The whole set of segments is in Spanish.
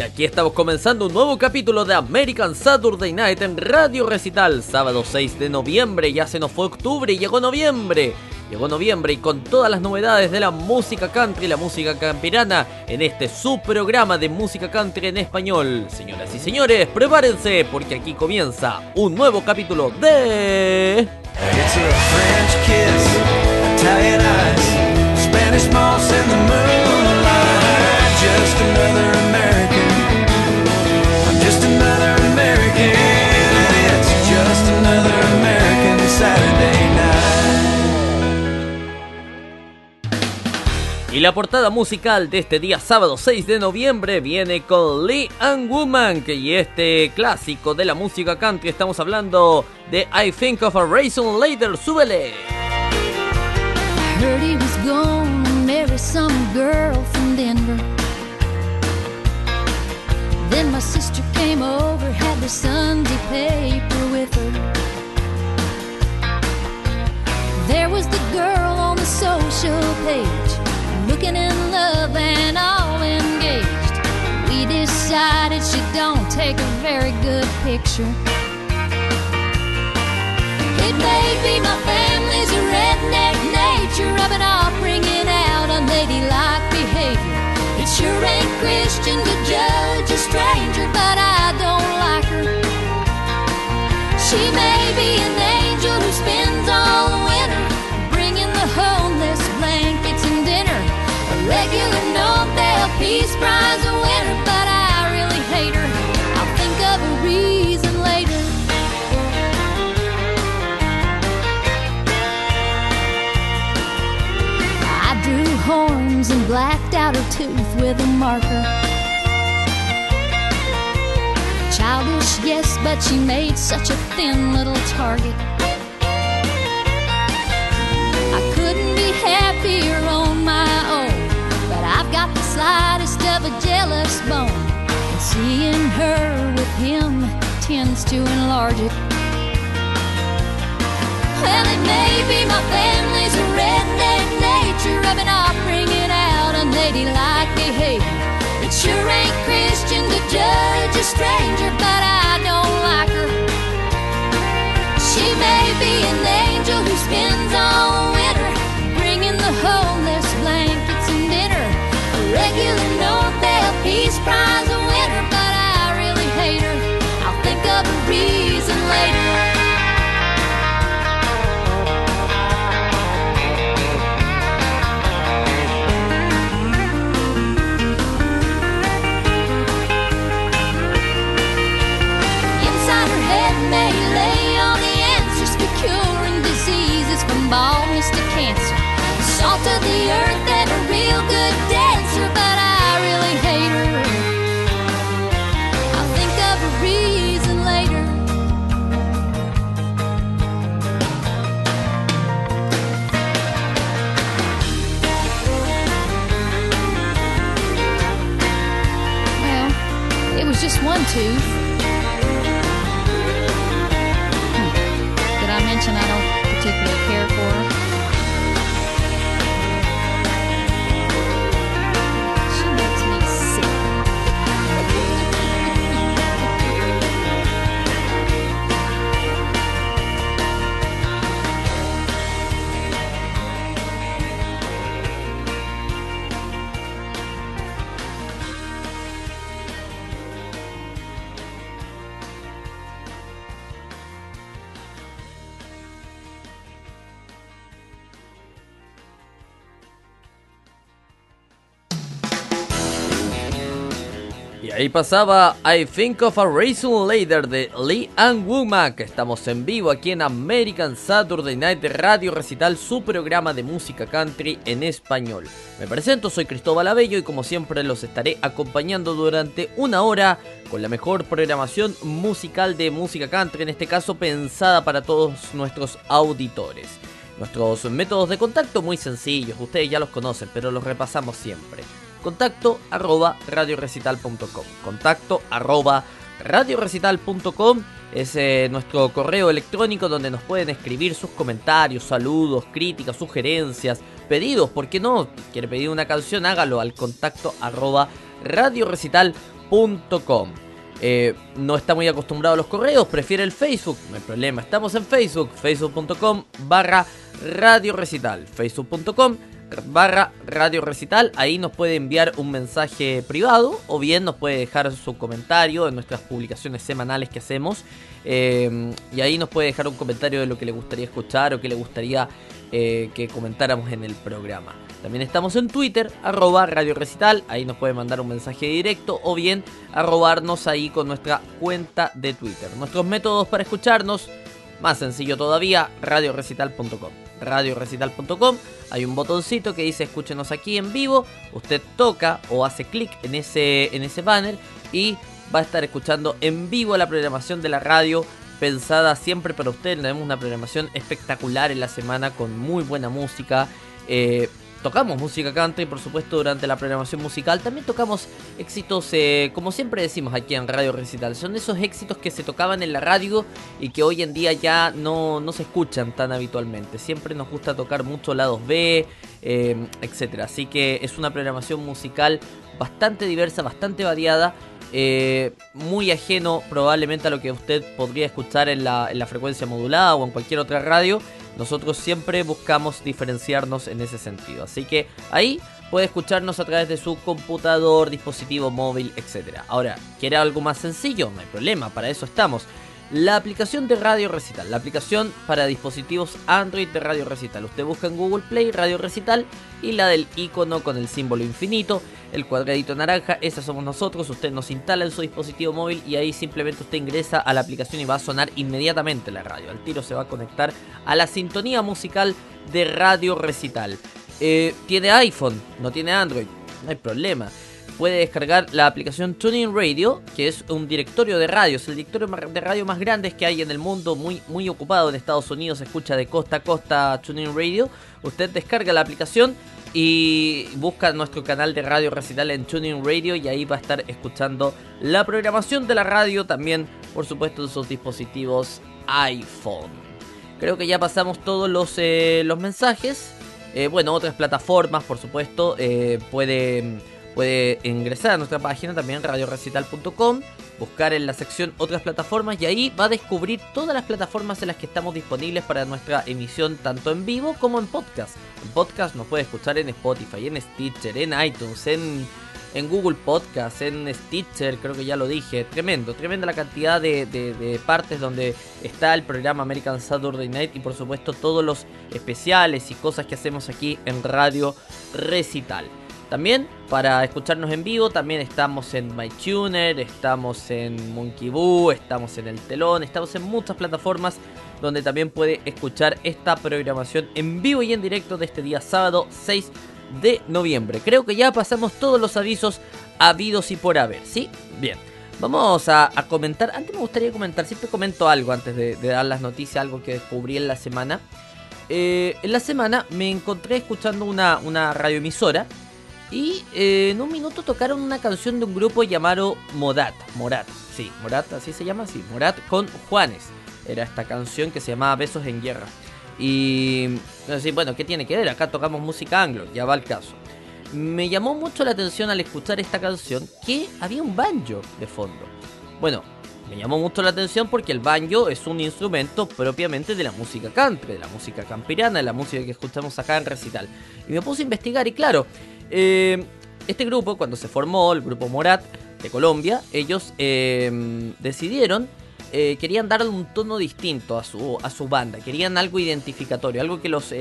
Y aquí estamos comenzando un nuevo capítulo de American Saturday Night en Radio Recital, sábado 6 de noviembre, ya se nos fue octubre y llegó noviembre. Llegó noviembre y con todas las novedades de la música country, la música campirana, en este subprograma de música country en español. Señoras y señores, prepárense porque aquí comienza un nuevo capítulo de... Y la portada musical de este día sábado 6 de noviembre viene con Lee and Woman, y este clásico de la música country estamos hablando de I Think of a Reason Later, súbele. Heard he was gone to marry some girl from Denver. Then my sister came over, had the Sunday paper with her. There was the girl on the social page looking in love and all engaged. We decided she don't take a very good picture. It may be my family's redneck nature, rubbing off, bringing out unladylike behavior. It sure ain't Christian to judge a stranger, but I don't like her. She may be an blacked out her tooth with a marker. Childish, yes, but she made such a thin little target. I couldn't be happier on my own but I've got the slightest of a jealous bone. And seeing her with him tends to enlarge it. Well, it may be my family's redneck nature, rubbing off, bringing out unladylike behavior. It sure ain't Christian to judge a stranger, but I don't like her. She may be an angel who spends all winter pasaba I Think of a Reason Later de Lee and Womack. Estamos en vivo aquí en American Saturday Night Radio Recital, su programa de música country en español. Me presento, soy Cristóbal Abello y como siempre los estaré acompañando durante una hora con la mejor programación musical de música country, en este caso pensada para todos nuestros auditores. Nuestros métodos de contacto muy sencillos, ustedes ya los conocen, pero los repasamos siempre contacto arroba radiorecital.com. Contacto arroba radiorecital.com es eh, nuestro correo electrónico donde nos pueden escribir sus comentarios, saludos, críticas, sugerencias, pedidos. ¿Por qué no? ¿Quiere pedir una canción? Hágalo al contacto arroba radiorecital.com Eh, no está muy acostumbrado a los correos, prefiere el Facebook, no hay problema. Estamos en Facebook, facebook.com barra radio recital, facebook.com barra radio recital. Ahí nos puede enviar un mensaje privado o bien nos puede dejar su comentario en nuestras publicaciones semanales que hacemos. Eh, y ahí nos puede dejar un comentario de lo que le gustaría escuchar o que le gustaría eh, que comentáramos en el programa. También estamos en Twitter, arroba Radio Recital, ahí nos puede mandar un mensaje directo o bien arrobarnos ahí con nuestra cuenta de Twitter. Nuestros métodos para escucharnos, más sencillo todavía, radiorecital.com. Radiorecital.com, hay un botoncito que dice escúchenos aquí en vivo, usted toca o hace clic en ese, en ese banner y va a estar escuchando en vivo la programación de la radio pensada siempre para usted. Tenemos una programación espectacular en la semana con muy buena música. Eh, tocamos música country, por supuesto, durante la programación musical. También tocamos éxitos, eh, como siempre decimos aquí en Radio Recital. Son esos éxitos que se tocaban en la radio y que hoy en día ya no, no se escuchan tan habitualmente. Siempre nos gusta tocar mucho lados B, eh, etc. Así que es una programación musical bastante diversa, bastante variada. Eh, muy ajeno probablemente a lo que usted podría escuchar en la, en la frecuencia modulada o en cualquier otra radio nosotros siempre buscamos diferenciarnos en ese sentido. Así que ahí puede escucharnos a través de su computador, dispositivo móvil, etc. Ahora, ¿quiere algo más sencillo? No hay problema, para eso estamos. La aplicación de Radio Recital, la aplicación para dispositivos Android de Radio Recital. Usted busca en Google Play Radio Recital y la del icono con el símbolo infinito, el cuadradito naranja, esa somos nosotros. Usted nos instala en su dispositivo móvil y ahí simplemente usted ingresa a la aplicación y va a sonar inmediatamente la radio. Al tiro se va a conectar a la sintonía musical de Radio Recital. Eh, tiene iPhone, no tiene Android, no hay problema puede descargar la aplicación Tuning Radio, que es un directorio de radios, el directorio de radio más grande que hay en el mundo, muy, muy ocupado en Estados Unidos, se escucha de costa a costa Tuning Radio. Usted descarga la aplicación y busca nuestro canal de radio recital en Tuning Radio y ahí va a estar escuchando la programación de la radio también, por supuesto, en sus dispositivos iPhone. Creo que ya pasamos todos los, eh, los mensajes. Eh, bueno, otras plataformas, por supuesto, eh, puede Puede ingresar a nuestra página también radiorecital.com, buscar en la sección otras plataformas y ahí va a descubrir todas las plataformas en las que estamos disponibles para nuestra emisión tanto en vivo como en podcast. En podcast nos puede escuchar en Spotify, en Stitcher, en iTunes, en, Google Podcast, en Stitcher, creo que ya lo dije. Tremendo, tremenda la cantidad de partes donde está el programa American Saturday Night y por supuesto todos los especiales y cosas que hacemos aquí en Radio Recital. También para escucharnos en vivo, también estamos en MyTuner, estamos en Monkey Boo, estamos en El Telón, estamos en muchas plataformas donde también puede escuchar esta programación en vivo y en directo de este día sábado 6 de noviembre. Creo que ya pasamos todos los avisos habidos y por haber, ¿sí? Bien. Vamos a, comentar, antes me gustaría comentar, siempre comento algo antes de, dar las noticias, algo que descubrí en la semana. Eh, en la semana me encontré escuchando una, una radioemisora y eh, en un minuto tocaron una canción de un grupo llamado Morat. Morat, sí, Morat, así se llama, sí, Morat con Juanes. Era esta canción que se llamaba Besos en Guerra. Y así, bueno, ¿qué tiene que ver? Acá tocamos música anglo, ya va el caso. Me llamó mucho la atención al escuchar esta canción que había un banjo de fondo. Bueno, me llamó mucho la atención porque el banjo es un instrumento propiamente de la música country, de la música campirana, de la música que escuchamos acá en recital. Y me puse a investigar y claro, eh, este grupo, cuando se formó, el grupo Morat de Colombia, ellos eh, decidieron, eh, querían darle un tono distinto a su, a su banda, querían algo identificatorio, algo que los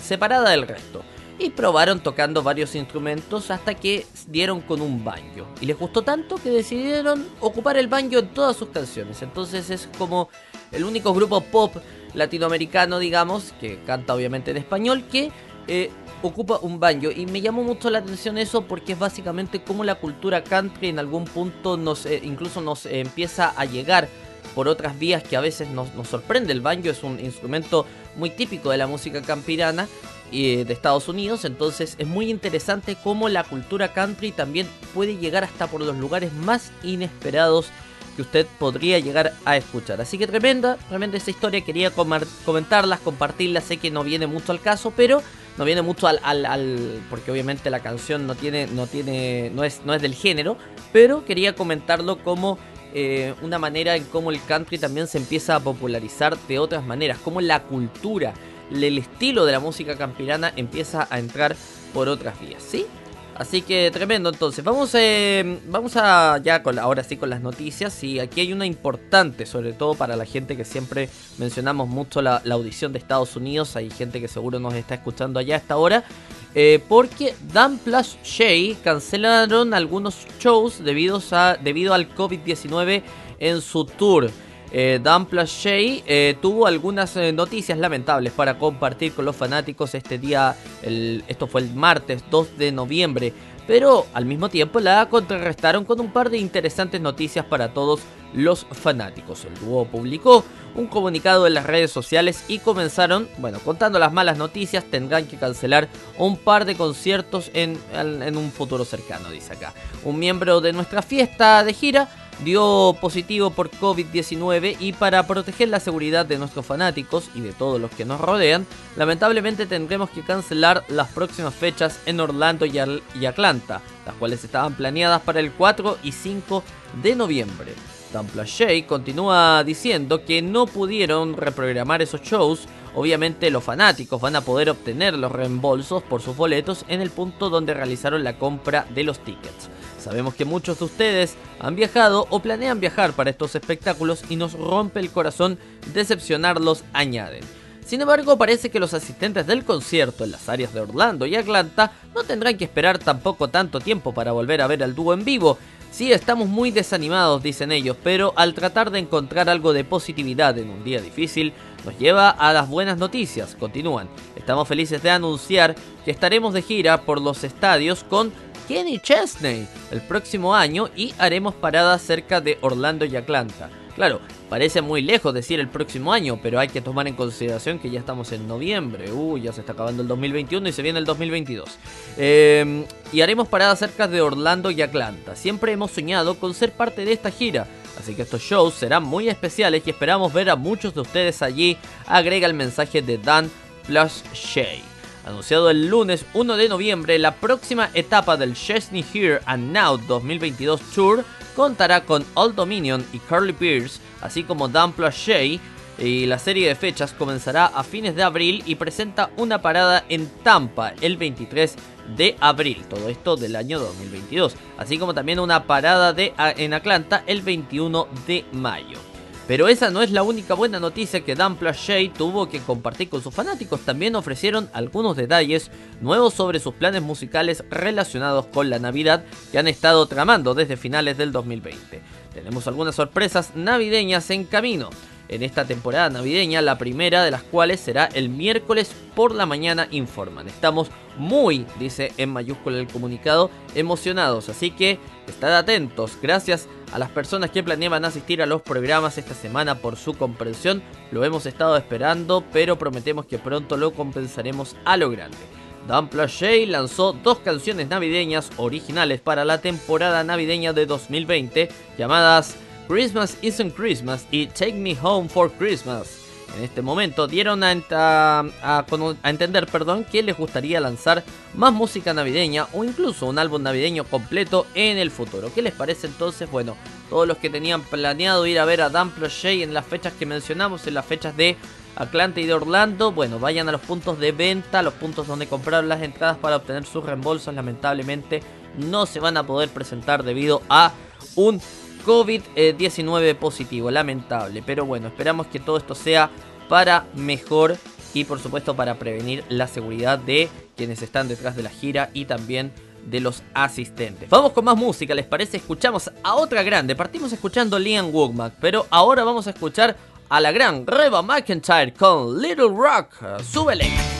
separara del resto. Y probaron tocando varios instrumentos hasta que dieron con un banjo. Y les gustó tanto que decidieron ocupar el banjo en todas sus canciones. Entonces es como el único grupo pop latinoamericano, digamos, que canta obviamente en español, que ocupa un banjo y me llamó mucho la atención eso porque es básicamente como la cultura country en algún punto nos eh, incluso nos eh, empieza a llegar por otras vías que a veces nos, sorprende. El banjo es un instrumento muy típico de la música campirana de Estados Unidos, entonces es muy interesante cómo la cultura country también puede llegar hasta por los lugares más inesperados que usted podría llegar a escuchar. Así que tremenda, tremenda esa historia, quería comentarlas, compartirlas, sé que no viene mucho al caso, pero no viene mucho al, al, porque obviamente la canción no tiene, no tiene, no es, no es del género, pero quería comentarlo como eh, una manera en cómo el country también se empieza a popularizar de otras maneras, como la cultura, el estilo de la música campirana empieza a entrar por otras vías, ¿sí? Así que tremendo entonces. Vamos, eh, vamos a ya con ahora sí con las noticias. Y aquí hay una importante, sobre todo para la gente que siempre mencionamos mucho la, audición de Estados Unidos. Hay gente que seguro nos está escuchando allá a esta hora. Eh, porque Dan Plus Shay cancelaron algunos shows debido, a, debido al COVID-19 en su tour. Eh, Dan Shay eh, tuvo algunas eh, noticias lamentables para compartir con los fanáticos este día, esto fue el martes 2 de noviembre, pero al mismo tiempo la contrarrestaron con un par de interesantes noticias para todos los fanáticos. El dúo publicó un comunicado en las redes sociales y comenzaron, bueno, contando las malas noticias, tendrán que cancelar un par de conciertos en, en un futuro cercano, dice acá. Un miembro de nuestra fiesta de gira dio positivo por COVID-19 y para proteger la seguridad de nuestros fanáticos y de todos los que nos rodean, lamentablemente tendremos que cancelar las próximas fechas en Orlando y, Atlanta, las cuales estaban planeadas para el 4 y 5 de noviembre. Shay continúa diciendo que no pudieron reprogramar esos shows, obviamente los fanáticos van a poder obtener los reembolsos por sus boletos en el punto donde realizaron la compra de los tickets. Sabemos que muchos de ustedes han viajado o planean viajar para estos espectáculos y nos rompe el corazón decepcionarlos, añaden. Sin embargo, parece que los asistentes del concierto en las áreas de Orlando y Atlanta no tendrán que esperar tampoco tanto tiempo para volver a ver al dúo en vivo. Sí, estamos muy desanimados, dicen ellos, pero al tratar de encontrar algo de positividad en un día difícil, nos lleva a las buenas noticias. Continúan. Estamos felices de anunciar que estaremos de gira por los estadios con Kenny Chesney el próximo año y haremos paradas cerca de Orlando y Atlanta. Claro, parece muy lejos decir el próximo año, pero hay que tomar en consideración que ya estamos en noviembre. Uy, ya se está acabando el 2021 y se viene el 2022. Em, y haremos paradas cerca de Orlando y Atlanta. Siempre hemos soñado con ser parte de esta gira. Así que estos shows serán muy especiales y esperamos ver a muchos de ustedes allí. Agrega el mensaje de Dan Plus Shay. Anunciado el lunes 1 de noviembre, la próxima etapa del Chesney Here and Now 2022 Tour contará con Old Dominion y Carly Pierce, así como Dan Shay, y la serie de fechas comenzará a fines de abril y presenta una parada en Tampa el 23 de abril, todo esto del año 2022, así como también una parada en Atlanta el 21 de mayo. Pero esa no es la única buena noticia que Dan Shay tuvo que compartir con sus fanáticos. También ofrecieron algunos detalles nuevos sobre sus planes musicales relacionados con la Navidad que han estado tramando desde finales del 2020. Tenemos algunas sorpresas navideñas en camino en esta temporada navideña, la primera de las cuales será el miércoles por la mañana, informan. Estamos muy, dice en mayúscula el comunicado, emocionados, así que estad atentos. Gracias a las personas que planeaban asistir a los programas esta semana por su comprensión. Lo hemos estado esperando, pero prometemos que pronto lo compensaremos a lo grande. Dan Shay lanzó dos canciones navideñas originales para la temporada navideña de 2020 llamadas Christmas Isn't Christmas y Take Me Home for Christmas. En este momento dieron a, entender perdón, que les gustaría lanzar más música navideña o incluso un álbum navideño completo en el futuro. ¿Qué les parece entonces? Bueno, todos los que tenían planeado ir a ver a Dan Shay en las fechas que mencionamos, en las fechas de Atlanta y de Orlando, bueno, vayan a los puntos de venta, los puntos donde compraron las entradas para obtener sus reembolsos. Lamentablemente no se van a poder presentar debido a un COVID-19 positivo, lamentable. Pero bueno, esperamos que todo esto sea para mejor y por supuesto para prevenir la seguridad de quienes están detrás de la gira y también de los asistentes. Vamos con más música, ¿les parece? Escuchamos a otra grande. Partimos escuchando Liam Woodmack, pero ahora vamos a escuchar a la gran Reba McIntyre con Little Rock. ¡Súbele!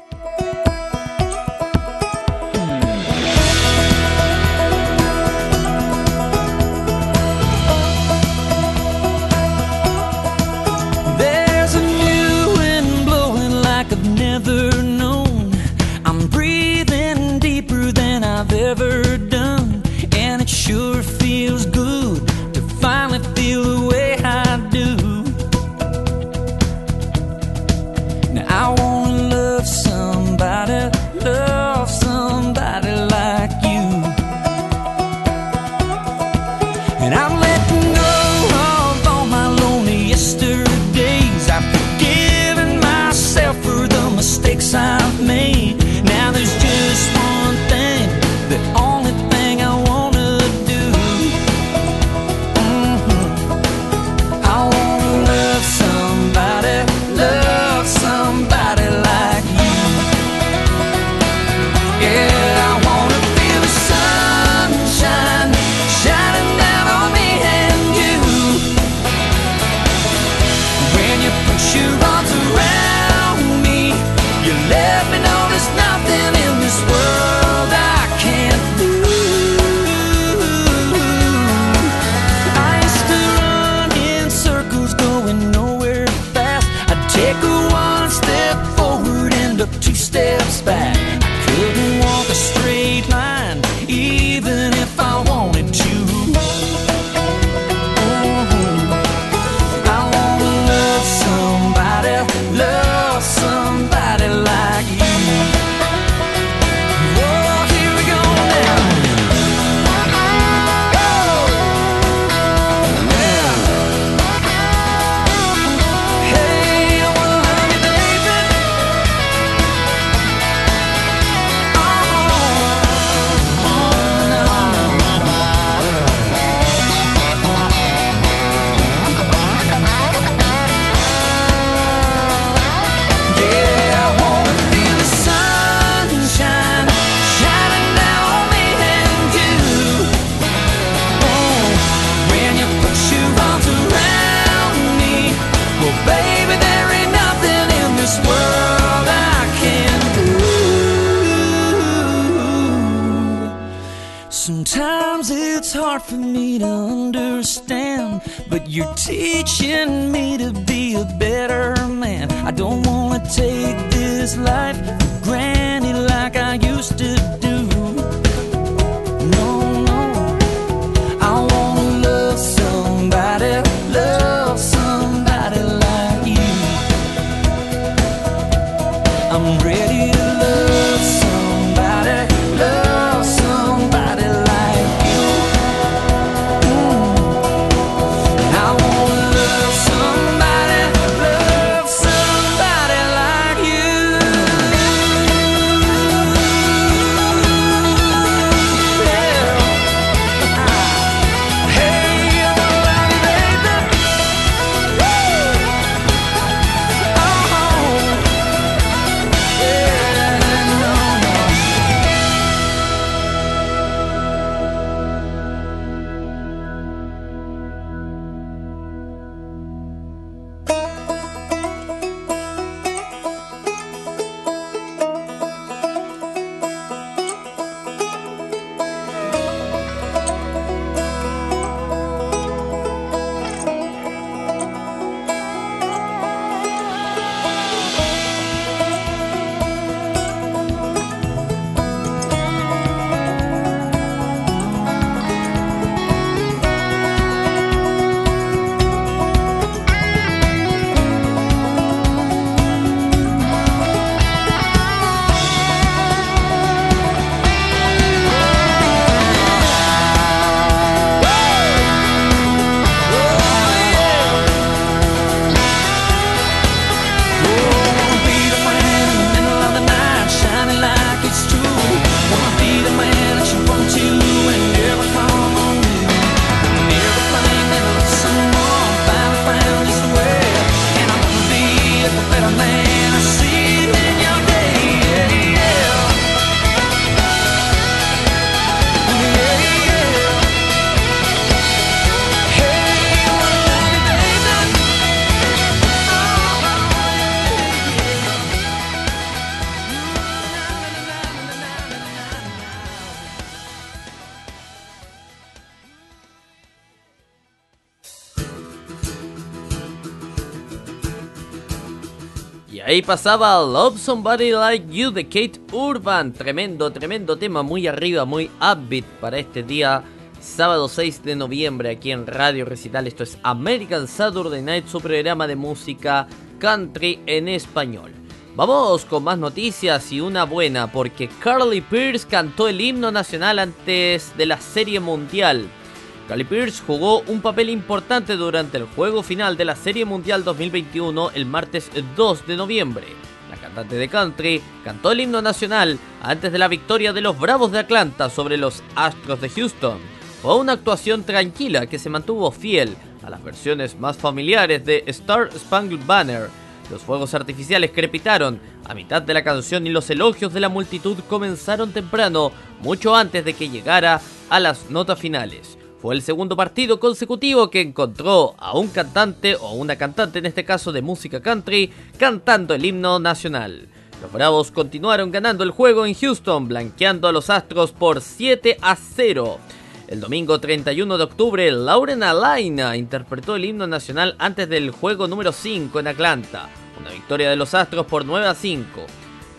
Pasaba Love Somebody Like You de Kate Urban. Tremendo, tremendo tema, muy arriba, muy upbeat para este día, sábado 6 de noviembre, aquí en Radio Recital. Esto es American Saturday Night, su programa de música country en español. Vamos con más noticias y una buena, porque Carly Pierce cantó el himno nacional antes de la Serie Mundial. Carly Pierce jugó un papel importante durante el juego final de la Serie Mundial 2021 el martes 2 de noviembre. La cantante de country cantó el himno nacional antes de la victoria de los Bravos de Atlanta sobre los Astros de Houston. Fue una actuación tranquila que se mantuvo fiel a las versiones más familiares de Star Spangled Banner. Los fuegos artificiales crepitaron a mitad de la canción y los elogios de la multitud comenzaron temprano, mucho antes de que llegara a las notas finales. Fue el segundo partido consecutivo que encontró a un cantante o una cantante en este caso de música country cantando el himno nacional. Los Bravos continuaron ganando el juego en Houston, blanqueando a los Astros por 7 a 0. El domingo 31 de octubre, Lauren Alaina interpretó el himno nacional antes del juego número 5 en Atlanta, una victoria de los Astros por 9 a 5.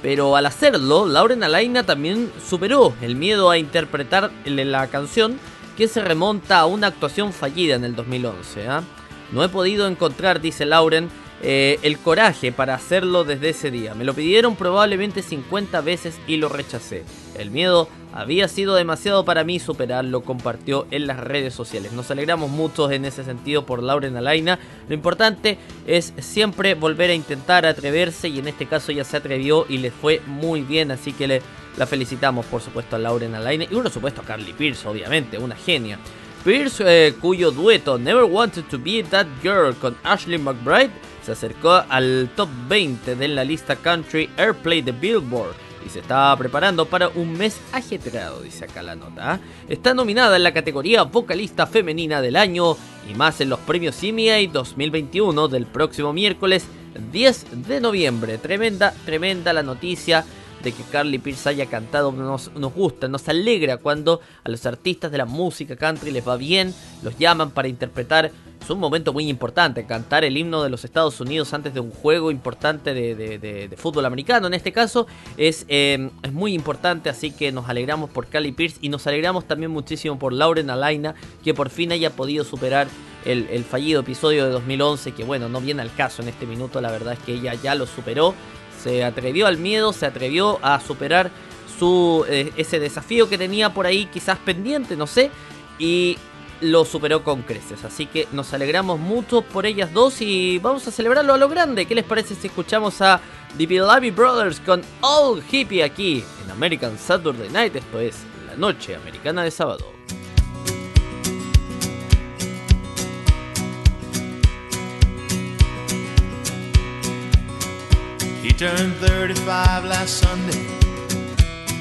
Pero al hacerlo, Lauren Alaina también superó el miedo a interpretar la canción que se remonta a una actuación fallida en el 2011. ¿ah? No he podido encontrar, dice Lauren, eh, el coraje para hacerlo desde ese día. Me lo pidieron probablemente 50 veces y lo rechacé. El miedo había sido demasiado para mí superarlo, compartió en las redes sociales. Nos alegramos mucho en ese sentido por Lauren Alaina. Lo importante es siempre volver a intentar atreverse y en este caso ya se atrevió y le fue muy bien, así que le la felicitamos, por supuesto, a Lauren Alaine y, por supuesto, a Carly Pierce, obviamente, una genia. Pierce, eh, cuyo dueto Never Wanted to Be That Girl con Ashley McBride se acercó al top 20 de la lista Country Airplay de Billboard y se estaba preparando para un mes ajetreado, dice acá la nota. ¿ah? Está nominada en la categoría Vocalista Femenina del Año y más en los premios EMI 2021 del próximo miércoles 10 de noviembre. Tremenda, tremenda la noticia de que Carly Pierce haya cantado nos, nos gusta, nos alegra cuando a los artistas de la música country les va bien, los llaman para interpretar. Es un momento muy importante, cantar el himno de los Estados Unidos antes de un juego importante de, fútbol americano. En este caso es, eh, es muy importante, así que nos alegramos por Carly Pierce y nos alegramos también muchísimo por Lauren Alaina, que por fin haya podido superar el, el, fallido episodio de 2011, que bueno, no viene al caso en este minuto, la verdad es que ella ya lo superó se atrevió al miedo, se atrevió a superar su, eh, ese desafío que tenía por ahí quizás pendiente, no sé, y lo superó con creces. Así que nos alegramos mucho por ellas dos y vamos a celebrarlo a lo grande. ¿Qué les parece si escuchamos a The Beloved Brothers con All Hippie aquí en American Saturday Night? Esto es la noche americana de sábado. Turned 35 last Sunday,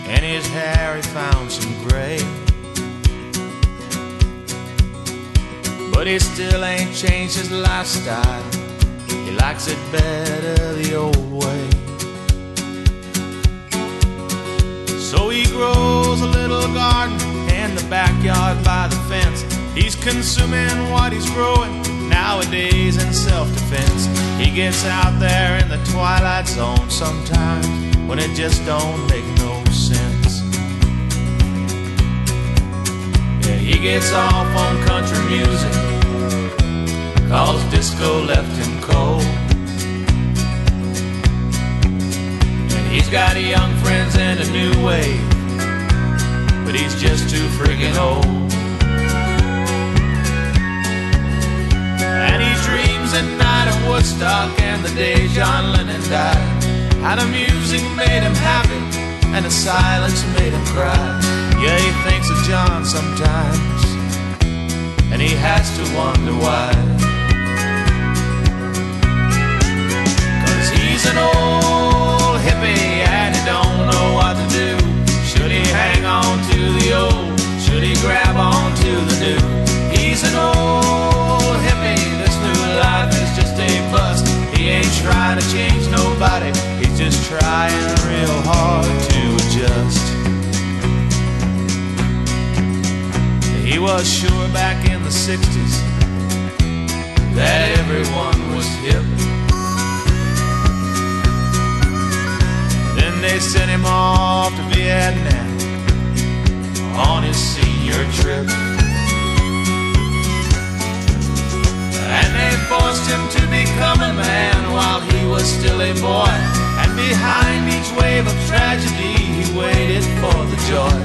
and his hair he found some gray. But he still ain't changed his lifestyle. He likes it better the old way. So he grows a little garden in the backyard by the fence. He's consuming what he's growing nowadays in self defense. He gets out there in the twilight zone sometimes when it just don't make no sense. Yeah, he gets off on country music, cause disco left him cold. And he's got a young friends and a new wave, but he's just too friggin' old. At night at Woodstock and the day John Lennon died. How the music made him happy and the silence made him cry. Yeah, he thinks of John sometimes and he has to wonder why. Cause he's an old hippie and he don't know what to do. Should he hang on to the old? Should he grab on to the new? He's an old He ain't trying to change nobody, he's just trying real hard to adjust. He was sure back in the 60s that everyone was hip. Then they sent him off to Vietnam on his senior trip. And they forced him become a man while he was still a boy. And behind each wave of tragedy, he waited for the joy.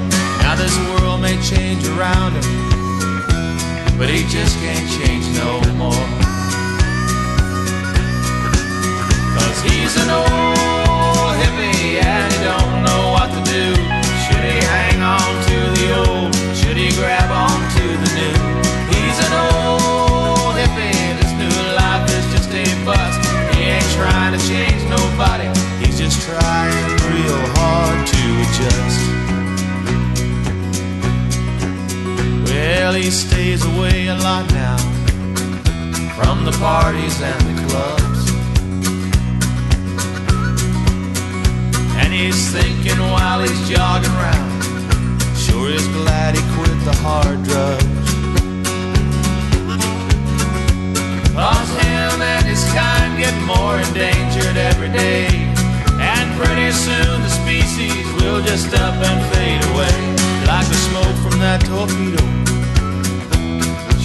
Now this world may change around him, but he just can't change no more. Cause he's an old hippie and he don't know what to do. Should he hang on he stays away a lot now from the parties and the clubs. And he's thinking while he's jogging around, sure is glad he quit the hard drugs. Cause him and his kind get more endangered every day. And pretty soon the species will just up and fade away. Like the smoke from that torpedo,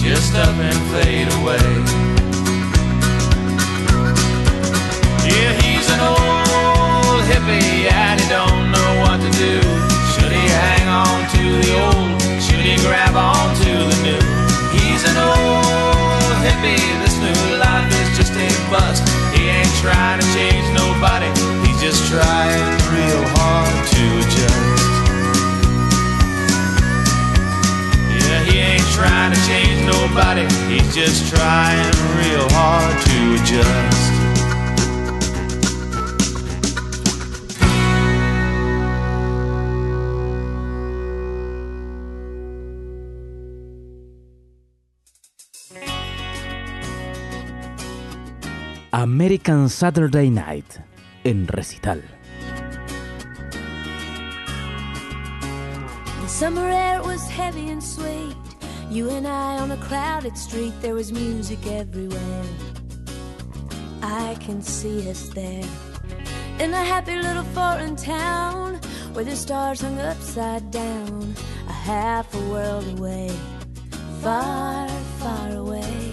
just up and fade away. Yeah, he's an old hippie and he don't know what to do. Should he hang on to the old? Should he grab on to the new? He's an old hippie, this new life is just a bust. He ain't trying to change nobody, he's just trying real hard to adjust. Trying to change nobody, he's just trying real hard to adjust. American Saturday Night en recital. The summer air was heavy and sweet. You and I on a crowded street, there was music everywhere. I can see us there in a happy little foreign town where the stars hung upside down, a half a world away, far, far away.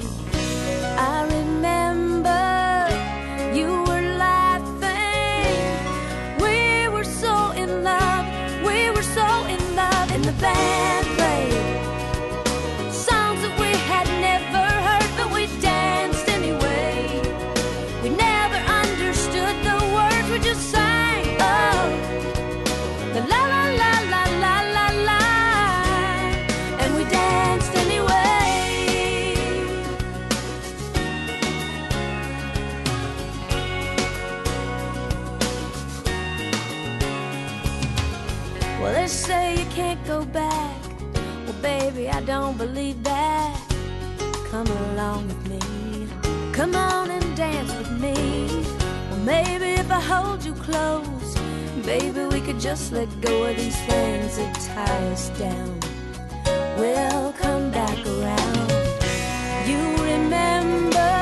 I remember you were laughing. We were so in love. We were so in love. And the band don't believe that. Come along with me. Come on and dance with me. Well, maybe if I hold you close, baby, we could just let go of these things that tie us down. We'll come back around. You remember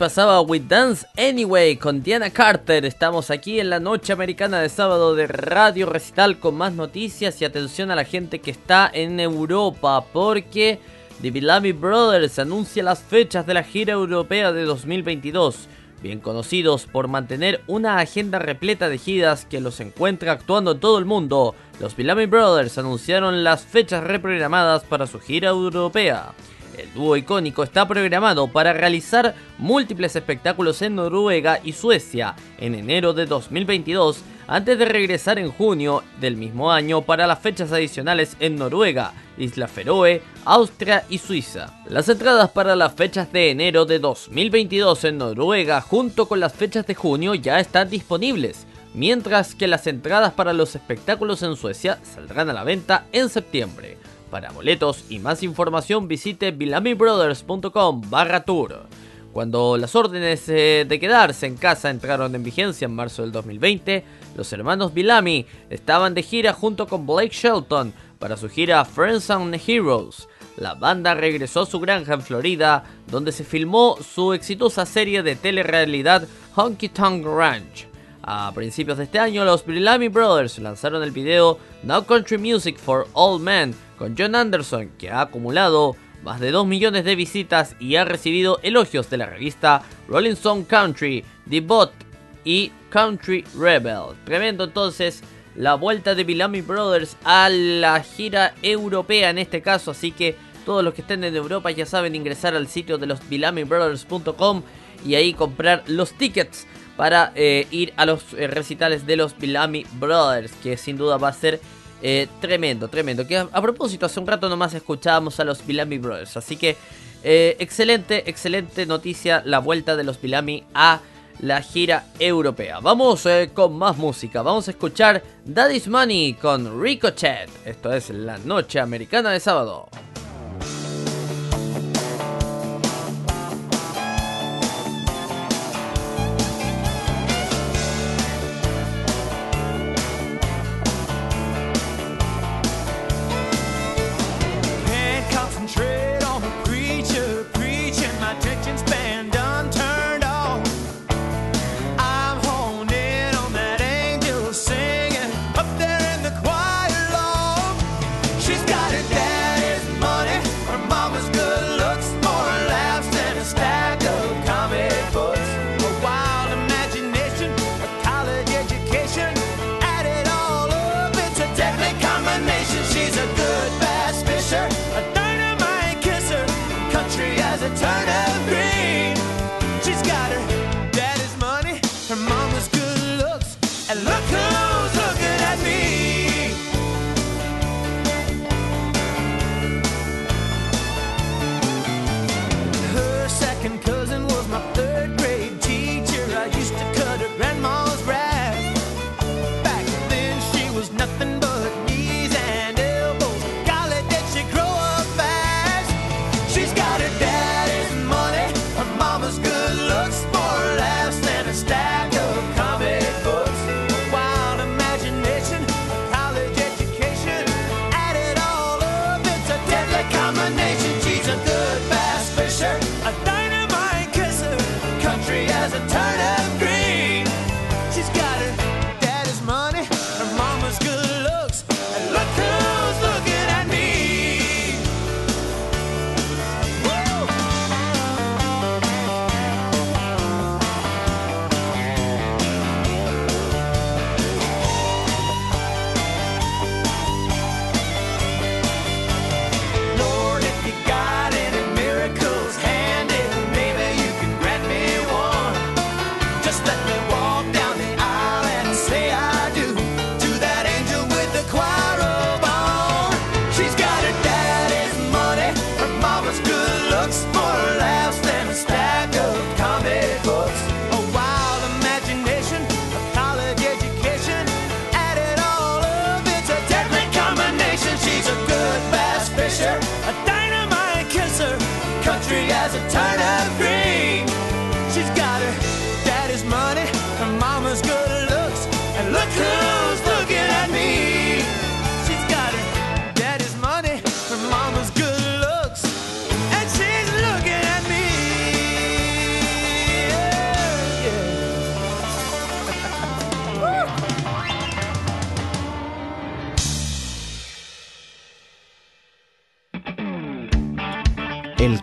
pasaba With Dance Anyway con Diana Carter. Estamos aquí en la noche americana de sábado de Radio Recital con más noticias y atención a la gente que está en Europa porque The Bellamy Brothers anuncia las fechas de la gira europea de 2022. Bien conocidos por mantener una agenda repleta de giras que los encuentra actuando en todo el mundo, los Bellamy Brothers anunciaron las fechas reprogramadas para su gira europea. El dúo icónico está programado para realizar múltiples espectáculos en Noruega y Suecia en enero de 2022, antes de regresar en junio del mismo año para las fechas adicionales en Noruega, Isla Feroe, Austria y Suiza. Las entradas para las fechas de enero de 2022 en Noruega junto con las fechas de junio ya están disponibles, mientras que las entradas para los espectáculos en Suecia saldrán a la venta en septiembre. Para boletos y más información visite billamybrothers.com barra tour. Cuando las órdenes eh, de quedarse en casa entraron en vigencia en marzo del 2020, los hermanos Billamy estaban de gira junto con Blake Shelton para su gira Friends and Heroes. La banda regresó a su granja en Florida, donde se filmó su exitosa serie de telerrealidad Honky Tonk Ranch. A principios de este año, los Bellamy Brothers lanzaron el video Now Country Music for All Men con John Anderson, que ha acumulado más de 2 millones de visitas y ha recibido elogios de la revista Rolling Stone Country, The Bot y Country Rebel. Tremendo entonces la vuelta de Bellamy Brothers a la gira europea en este caso, así que todos los que estén en Europa ya saben ingresar al sitio de los BellamyBrothers.com y ahí comprar los tickets para eh, ir a los eh, recitales de los Bellamy Brothers, que sin duda va a ser eh, tremendo, tremendo. Que a, propósito, hace un rato nomás escuchábamos a los Bellamy Brothers, así que excelente, excelente noticia la vuelta de los Bellamy a la gira europea. Vamos con más música, vamos a escuchar Daddy's Money con Ricochet. Esto es la noche americana de sábado.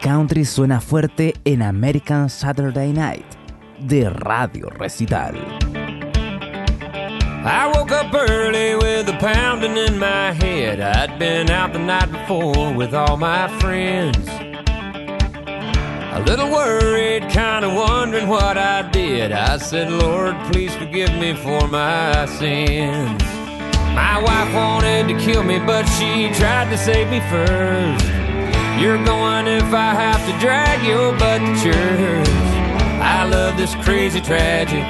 Country suena fuerte en American Saturday Night de Radio Recital. I woke up early with a pounding in my head. I'd been out the night before with all my friends. A little worried, kinda wondering what I did. I said, Lord, please forgive me for my sins. My wife wanted to kill me, but she tried to save me first. You're going if I have to drag your butt to church. I love this crazy tragic,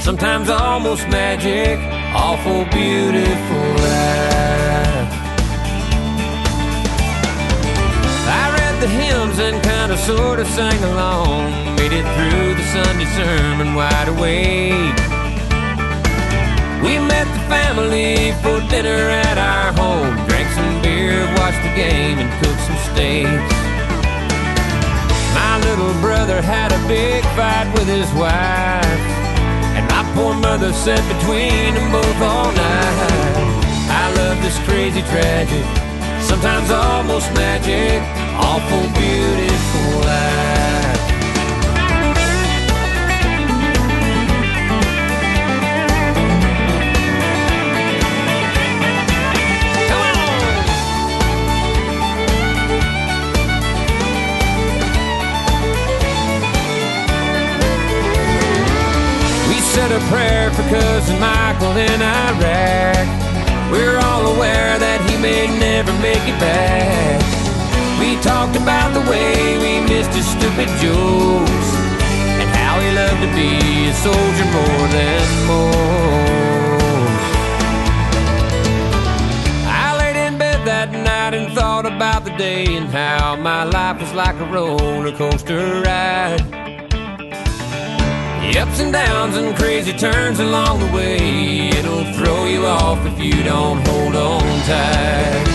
sometimes almost magic, awful beautiful life. I read the hymns and kinda sorta sang along, made it through the Sunday sermon wide awake. We met the family for dinner at our home. Drank some beer, watched the game, and cooked some steaks. My little brother had a big fight with his wife. And my poor mother sat between them both all night. I love this crazy tragic, sometimes almost magic, awful beautiful life. A prayer for cousin Michael in Iraq. We're all aware that he may never make it back. We talked about the way we missed his stupid jokes and how he loved to be a soldier more than most. I laid in bed that night and thought about the day and how my life was like a roller coaster ride. The ups and downs and crazy turns along the way. It'll throw you off if you don't hold on tight.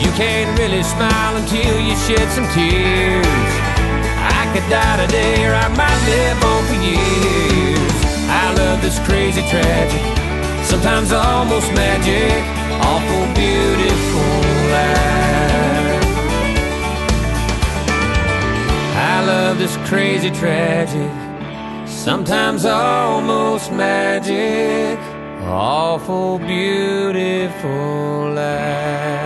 You can't really smile until you shed some tears. I could die today or I might live on for years. I love this crazy tragic, sometimes almost magic, awful beautiful life. I love this crazy tragic, sometimes almost magic, awful beautiful life.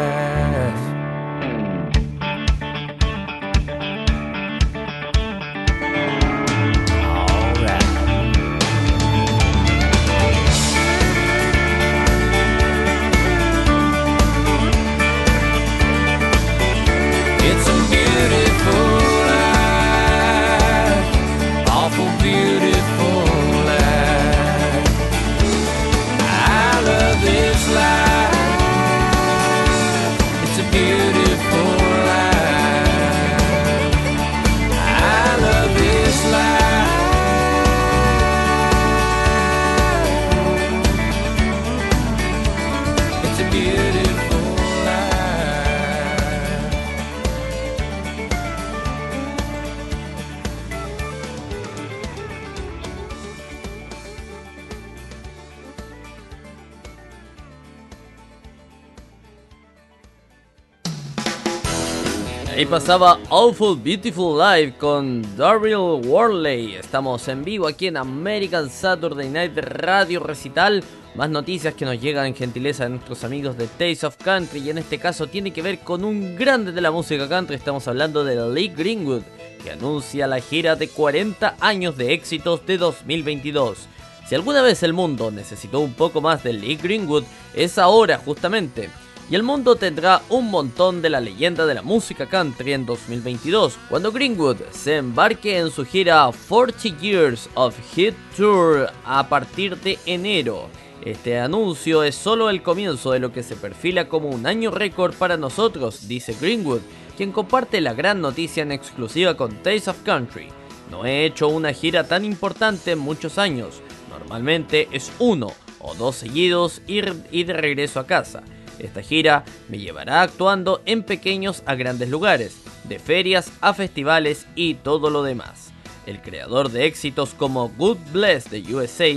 Ahí pasaba Awful Beautiful Life con Daryl Worley. Estamos en vivo aquí en American Saturday Night Radio Recital. Más noticias que nos llegan en gentileza de nuestros amigos de Taste of Country. Y en este caso tiene que ver con un grande de la música country. Estamos hablando de Lee Greenwood, que anuncia la gira de 40 años de éxitos de 2022. Si alguna vez el mundo necesitó un poco más de Lee Greenwood, es ahora justamente. Y el mundo tendrá un montón de la leyenda de la música country en 2022, cuando Greenwood se embarque en su gira 40 Years of Hit Tour a partir de enero. Este anuncio es solo el comienzo de lo que se perfila como un año récord para nosotros, dice Greenwood, quien comparte la gran noticia en exclusiva con Taste of Country. No he hecho una gira tan importante en muchos años, normalmente es uno o dos seguidos y de regreso a casa. Esta gira me llevará actuando en pequeños a grandes lugares, de ferias a festivales y todo lo demás. El creador de éxitos como Good Bless de USA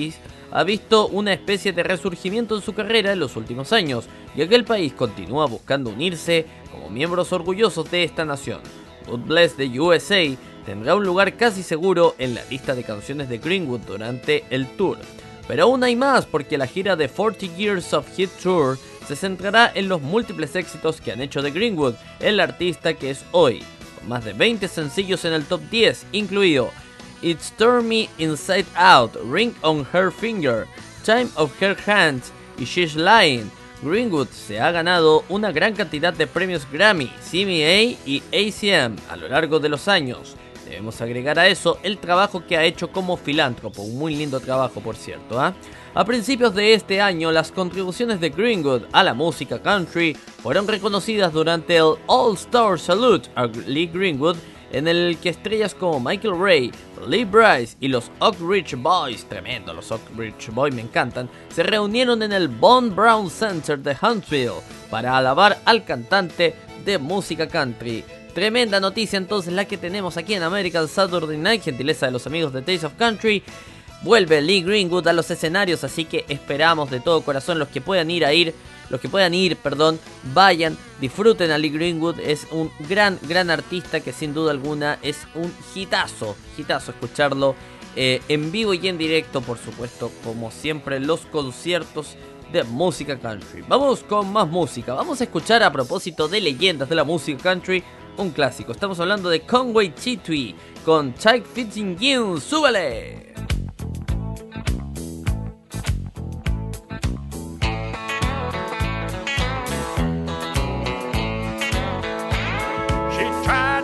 ha visto una especie de resurgimiento en su carrera en los últimos años, ya que el país continúa buscando unirse como miembros orgullosos de esta nación. God Bless the USA tendrá un lugar casi seguro en la lista de canciones de Greenwood durante el tour. Pero aún hay más porque la gira de 40 Years of Hit Tour se centrará en los múltiples éxitos que han hecho de Greenwood, el artista que es hoy, con más de 20 sencillos en el top 10, incluido It's Stormy Inside Out, Ring on Her Finger, Time of Her Hands y She's Lying. Greenwood se ha ganado una gran cantidad de premios Grammy, CMA y ACM a lo largo de los años. Debemos agregar a eso el trabajo que ha hecho como filántropo, un muy lindo trabajo por cierto. ¿ah? A principios de este año, las contribuciones de Greenwood a la música country fueron reconocidas durante el All Star Salute a Lee Greenwood, en el que estrellas como Michael Ray, Lee Bryce y los Oak Ridge Boys, tremendo, los Oak Ridge Boys me encantan, se reunieron en el Von Brown Center de Huntsville para alabar al cantante de música country. Tremenda noticia entonces la que tenemos aquí en American Saturday Night, gentileza de los amigos de Taste of Country. Vuelve Lee Greenwood a los escenarios, así que esperamos de todo corazón los que puedan ir a ir, los que puedan ir, perdón, vayan, disfruten a Lee Greenwood, es un gran, gran artista que sin duda alguna es un hitazo, hitazo escucharlo eh, en vivo y en directo, por supuesto, como siempre los conciertos de música country. Vamos con más música, vamos a escuchar a propósito de leyendas de la música country un clásico. Estamos hablando de Conway Chitui con Chuck Fitzgibbon. ¡Súbele!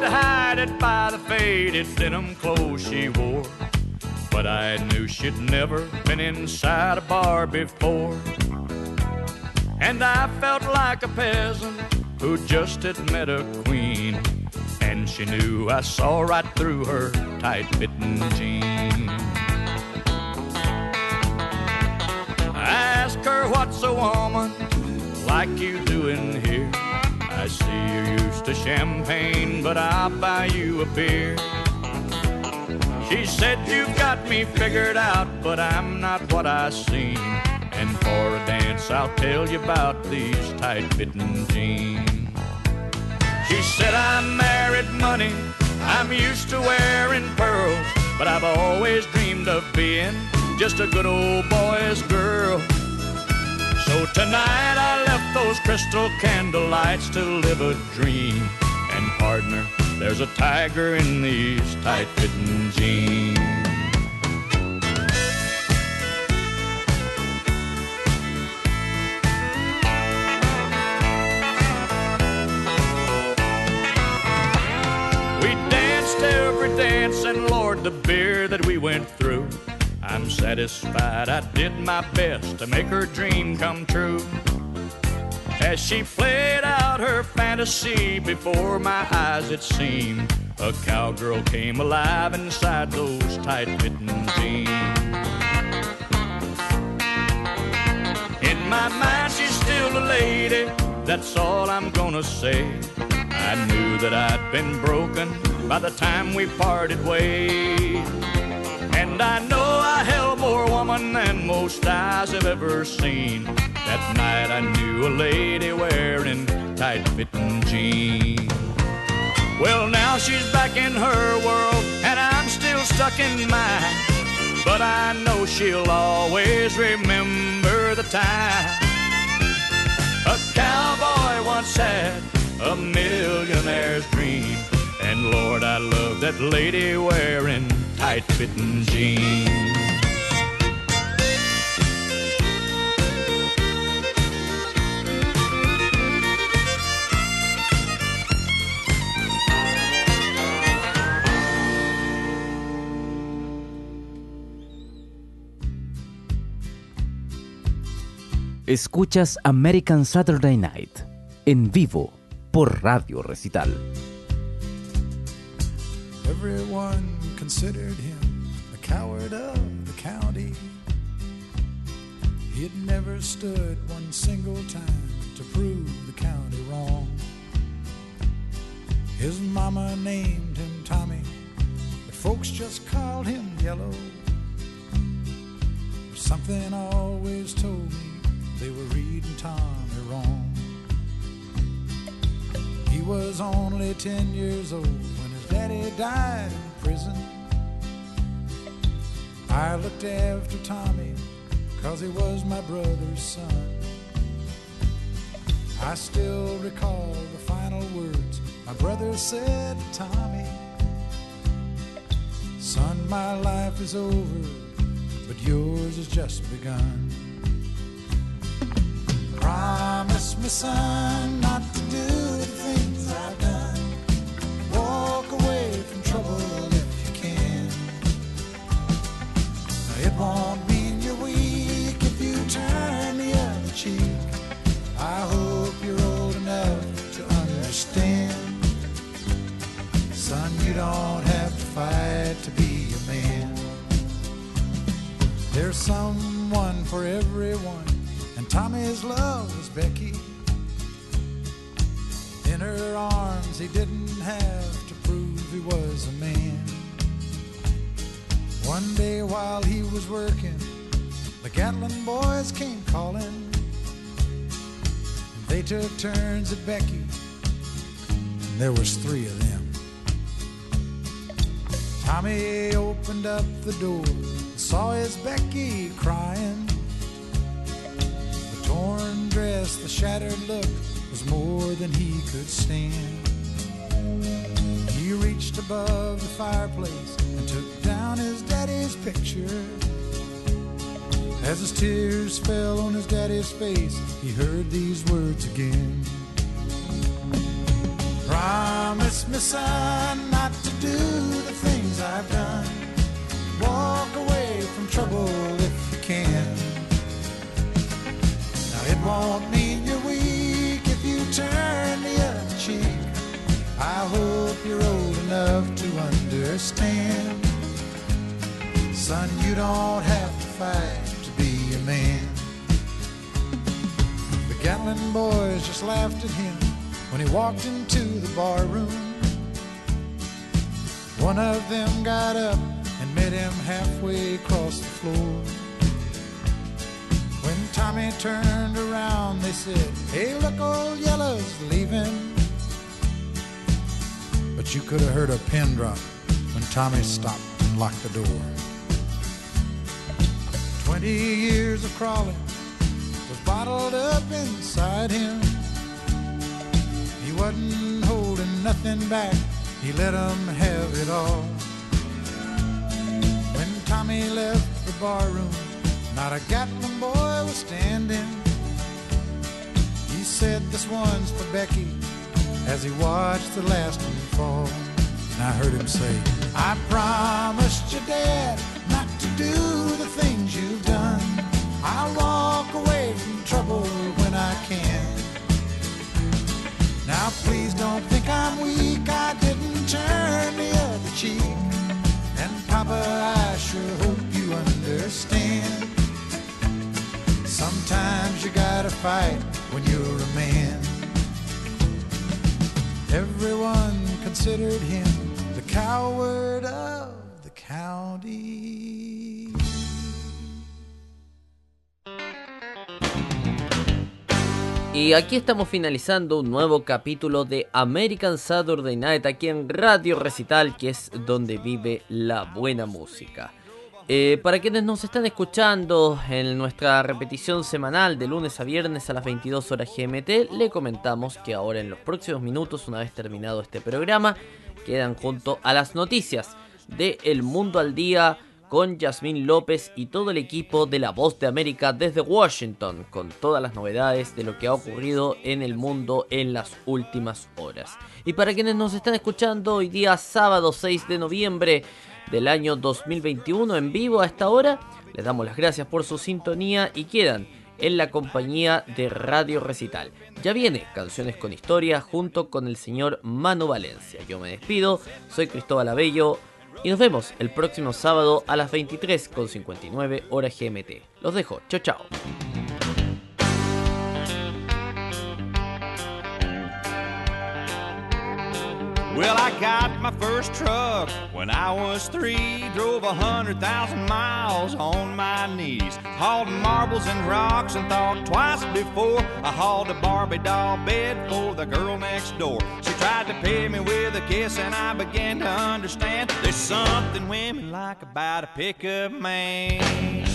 To hide it by the faded denim clothes she wore. But I knew she'd never been inside a bar before. And I felt like a peasant who just had met a queen. And she knew I saw right through her tight fitting jeans. I asked her, What's a woman like you doing here? I see you're used to champagne, but I'll buy you a beer. She said, You've got me figured out, but I'm not what I seem. And for a dance, I'll tell you about these tight fitting jeans. She said, I married money, I'm used to wearing pearls, but I've always dreamed of being just a good old boy's girl. Tonight I left those crystal candle lights to live a dream. And partner, there's a tiger in these tight fitting jeans. I'm satisfied I did my best to make her dream come true. As she played out her fantasy before my eyes, it seemed a cowgirl came alive inside those tight fitting jeans. In my mind, she's still a lady, that's all I'm gonna say. I knew that I'd been broken by the time we parted ways. And I know I held more woman than most eyes have ever seen. That night I knew a lady wearing tight fitting jeans. Well, now she's back in her world, and I'm still stuck in mine. But I know she'll always remember the time. A cowboy once had a millionaire's dream. And Lord, I love that lady wearing tight fitting jeans. Escuchas American Saturday Night en vivo por Radio Recital. Everyone considered him the coward of the county. He had never stood one single time to prove the county wrong. His mama named him Tommy, but folks just called him Yellow. Something always told me they were reading Tommy wrong. He was only 10 years old when his daddy died in prison. I looked after Tommy cause he was my brother's son. I still recall the final words my brother said to Tommy. Son, my life is over, but yours has just begun. Promise me, son, not to do the things I've done. There's someone for everyone, and Tommy's love was Becky. In her arms, he didn't have to prove he was a man. One day while he was working, the Gatlin boys came calling. They took turns at Becky, and there was three of them. Tommy opened up the door, saw his Becky crying. The torn dress, the shattered look was more than he could stand. He reached above the fireplace and took down his daddy's picture. As his tears fell on his daddy's face, he heard these words again. Promise me, son, not to do the things I've done. Trouble if you can. Now, it won't mean you're weak if you turn the other cheek. I hope you're old enough to understand. Son, you don't have to fight to be a man. The Gatlin boys just laughed at him when he walked into the bar room. One of them got up met him halfway across the floor. When Tommy turned around, they said, Hey, look, old Yellow's leaving. But you could have heard a pin drop when Tommy stopped and locked the door. Twenty years of crawling was bottled up inside him. He wasn't holding nothing back, he let 'em have it all. Tommy left the barroom, not a Gatlin boy was standing. He said, This one's for Becky, as he watched the last one fall. And I heard him say, I promised your dad not to do the things you've done. I'll walk away from trouble when I can. Now please don't think I'm weak. I didn't turn the other cheek. Papa, I sure hope you understand. Sometimes you gotta fight when you're a man. Everyone considered him the coward of the county. Y aquí estamos finalizando un nuevo capítulo de American Saturday Night aquí en Radio Recital, que es donde vive la buena música. Eh, para quienes nos están escuchando en nuestra repetición semanal de lunes a viernes a las 22 horas GMT, le comentamos que ahora en los próximos minutos, una vez terminado este programa, quedan junto a las noticias de El Mundo al Día con Yasmín López y todo el equipo de La Voz de América desde Washington, con todas las novedades de lo que ha ocurrido en el mundo en las últimas horas. Y para quienes nos están escuchando hoy día sábado 6 de noviembre del año 2021 en vivo a esta hora, les damos las gracias por su sintonía y quedan en la compañía de Radio Recital. Ya viene Canciones con Historia junto con el señor Manu Valencia. Yo me despido, soy Cristóbal Abello y nos vemos el próximo sábado a las 23.59 hora GMT. Los dejo, chao chao. Well, I got my first truck when I was three. Drove a hundred thousand miles on my knees. Hauled marbles and rocks and thought twice before I hauled a Barbie doll bed for the girl next door. She tried to pay me with a kiss and I began to understand there's something women like about a pickup man.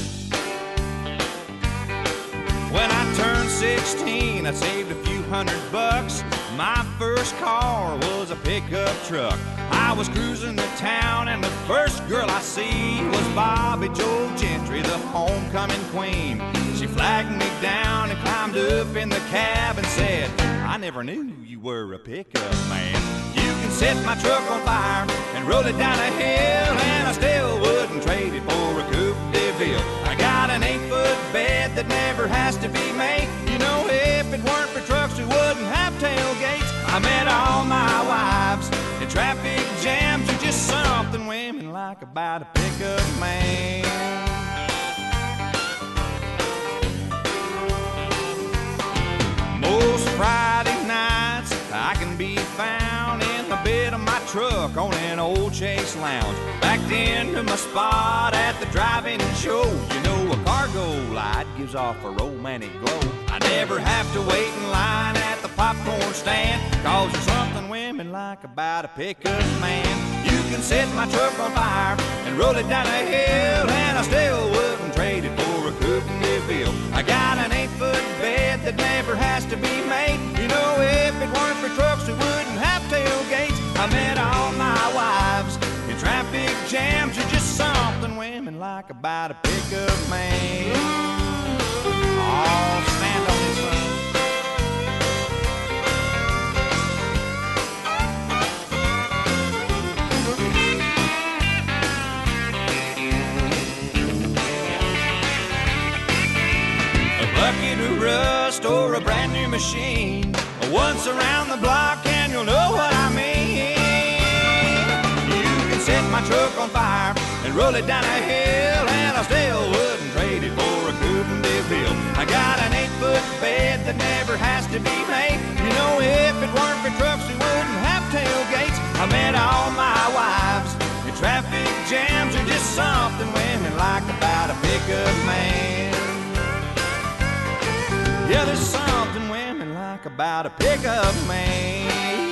When I turned 16, I saved a few hundred bucks. My first car was a pickup truck. I was cruising the town, and the first girl I see was Bobby Joe Gentry, the homecoming queen. She flagged me down and climbed up in the cab and said, I never knew you were a pickup man. You can set my truck on fire and roll it down a hill, and I still wouldn't trade it for a Coupe de Ville. I got an eight foot bed that never has to be made. You know, if it weren't for have tailgates. I met all my wives in traffic jams. You're just something women like about a pickup man. Chase lounge. Backed into my spot at the drive-in show. You know a cargo light gives off a romantic glow. I never have to wait in line at the popcorn stand. Cause there's something women like about a pickup man. You can set my truck on fire and roll it down a hill, and I still wouldn't trade it for a coupe de ville. I got an eight foot bed that never has to be made. You know, if it weren't for trucks, we wouldn't have tailgates. I met all my wives traffic jams. You're just something women like about a pickup man. Oh, stand on this one. A bucket of rust or a brand new machine. Once around the block roll it down a hill, and I still wouldn't trade it for a coupe de ville. I got an eight foot bed that never has to be made. You know, if it weren't for trucks, we wouldn't have tailgates. I met all my wives in traffic jams are just something women like about a pickup man. Yeah, there's something women like about a pickup man.